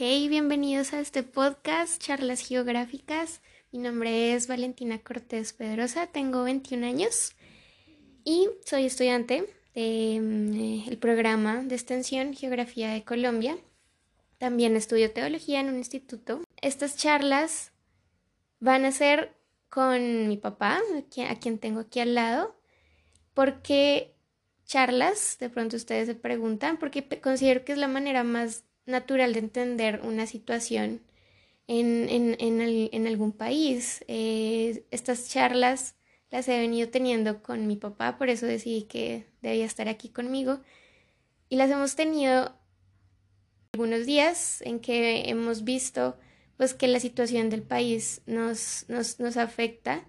bienvenidos a este podcast, Charlas Geográficas. Mi nombre es Valentina Cortés Pedrosa, tengo 21 años y soy estudiante del mm, programa de extensión Geografía de Colombia. También estudio teología en un instituto. Estas charlas van a ser con mi papá, a quien tengo aquí al lado, porque charlas, de pronto ustedes se preguntan, porque considero que es la manera más natural de entender una situación en, en, algún país. Eh, estas charlas las he venido teniendo con mi papá, por eso decidí que debía estar aquí conmigo. Y las hemos tenido algunos días en que hemos visto pues que la situación del país nos, nos, nos afecta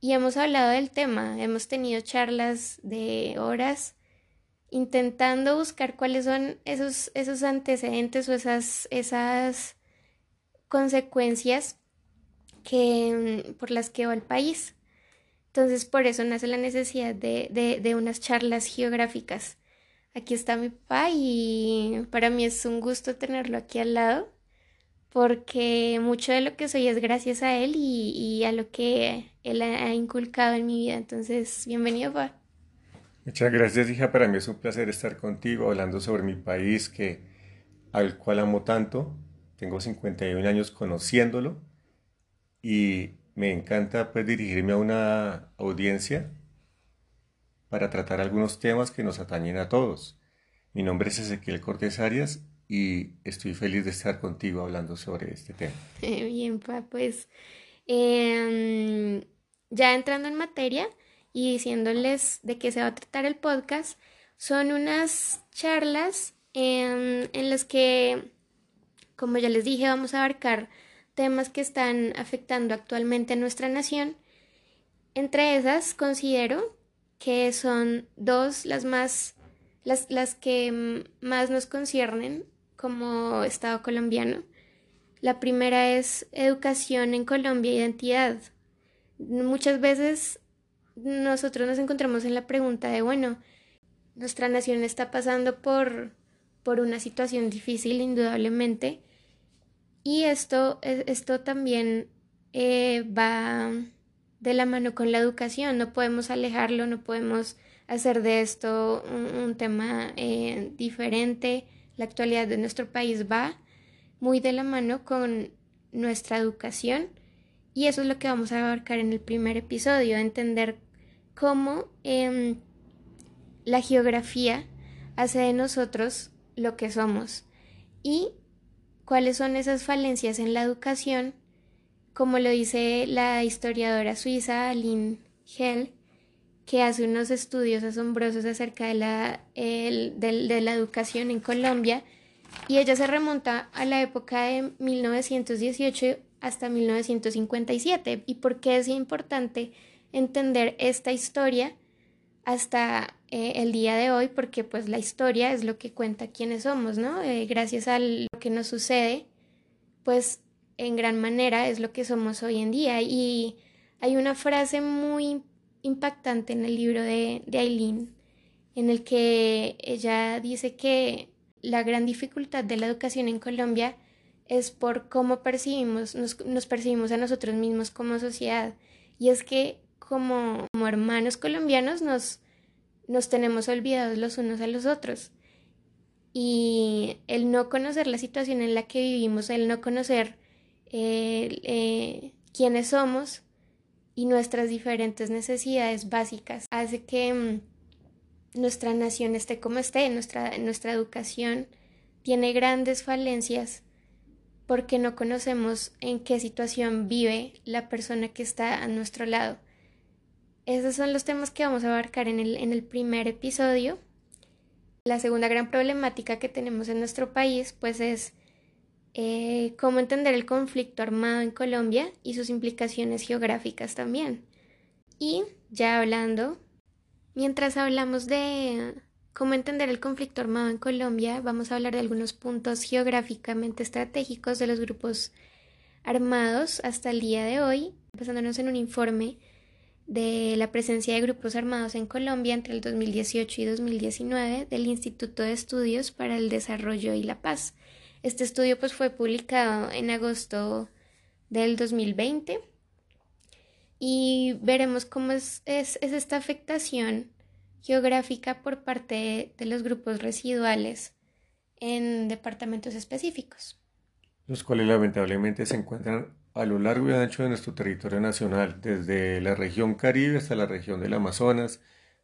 y hemos hablado del tema, hemos tenido charlas de horas intentando buscar cuáles son esos, esos antecedentes o esas, esas consecuencias que, mm, por las que va el país. Entonces, por eso nace la necesidad de, de, unas charlas geográficas. Aquí está mi papá y para mí es un gusto tenerlo aquí al lado porque mucho de lo que soy es gracias a él y, y a lo que él ha inculcado en mi vida. Entonces, bienvenido, papá. Muchas gracias, hija. Para mí es un placer estar contigo hablando sobre mi país, que, al cual amo tanto. Tengo 51 años conociéndolo y me encanta pues, dirigirme a una audiencia para tratar algunos temas que nos atañen a todos. Mi nombre es Ezequiel Cortés Arias y estoy feliz de estar contigo hablando sobre este tema. Bien, pa, pues em, ya entrando en materia, y diciéndoles de qué se va a tratar el podcast. Son unas charlas en, las que, como ya les dije, vamos a abarcar temas que están afectando actualmente a nuestra nación. Entre esas considero que son dos las más las, las que más nos conciernen como Estado colombiano. La primera es educación en Colombia, identidad. Muchas veces nosotros nos encontramos en la pregunta de, bueno, nuestra nación está pasando por, por una situación difícil, indudablemente, y esto, e, esto también eh, va de la mano con la educación, no podemos alejarlo, no podemos hacer de esto un, tema eh, diferente. La actualidad de nuestro país va muy de la mano con nuestra educación y eso es lo que vamos a abarcar en el primer episodio, entender cómo em, la geografía hace de nosotros lo que somos y cuáles son esas falencias en la educación, como lo dice la historiadora suiza Aline Hell, que hace unos estudios asombrosos acerca de la, de la educación en Colombia, y ella se remonta a la época de 1918 hasta 1957. ¿Y por qué es importante? entender esta historia hasta eh, el día de hoy, porque pues la historia es lo que cuenta quiénes somos, ¿no? Eh, gracias a lo que nos sucede, pues en gran manera es lo que somos hoy en día. Y hay una frase muy impactante en el libro de, de Aileen, en el que ella dice que la gran dificultad de la educación en Colombia es por cómo percibimos, nos, nos percibimos a nosotros mismos como sociedad. Y es que como, hermanos colombianos nos, nos tenemos olvidados los unos a los otros. Y el no conocer la situación en la que vivimos, el no conocer eh, eh, quiénes somos y nuestras diferentes necesidades básicas, hace que mm, nuestra nación esté como esté, nuestra, nuestra educación tiene grandes falencias porque no conocemos en qué situación vive la persona que está a nuestro lado. Esos son los temas que vamos a abarcar en el, en el primer episodio. La segunda gran problemática que tenemos en nuestro país pues es eh, cómo entender el conflicto armado en Colombia y sus implicaciones geográficas también. Y ya hablando, mientras hablamos de cómo entender el conflicto armado en Colombia, vamos a hablar de algunos puntos geográficamente estratégicos de los grupos armados hasta el día de hoy, basándonos en un informe de la presencia de grupos armados en Colombia entre el 2018 y 2019 del Instituto de Estudios para el Desarrollo y la Paz. Este estudio pues fue publicado en agosto del 2020 y veremos cómo es, es, esta afectación geográfica por parte de los grupos residuales en departamentos específicos. Los cuales lamentablemente se encuentran a lo largo y ancho de nuestro territorio nacional, desde la región Caribe hasta la región del Amazonas,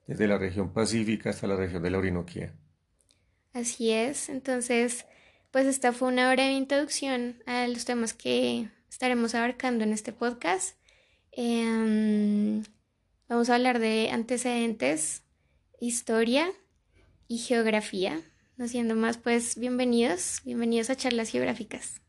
desde la región Pacífica hasta la región de la Orinoquía. Así es, entonces pues esta fue una breve introducción a los temas que estaremos abarcando en este podcast. Em, vamos a hablar de antecedentes, historia y geografía. No siendo más, pues bienvenidos, bienvenidos a charlas geográficas.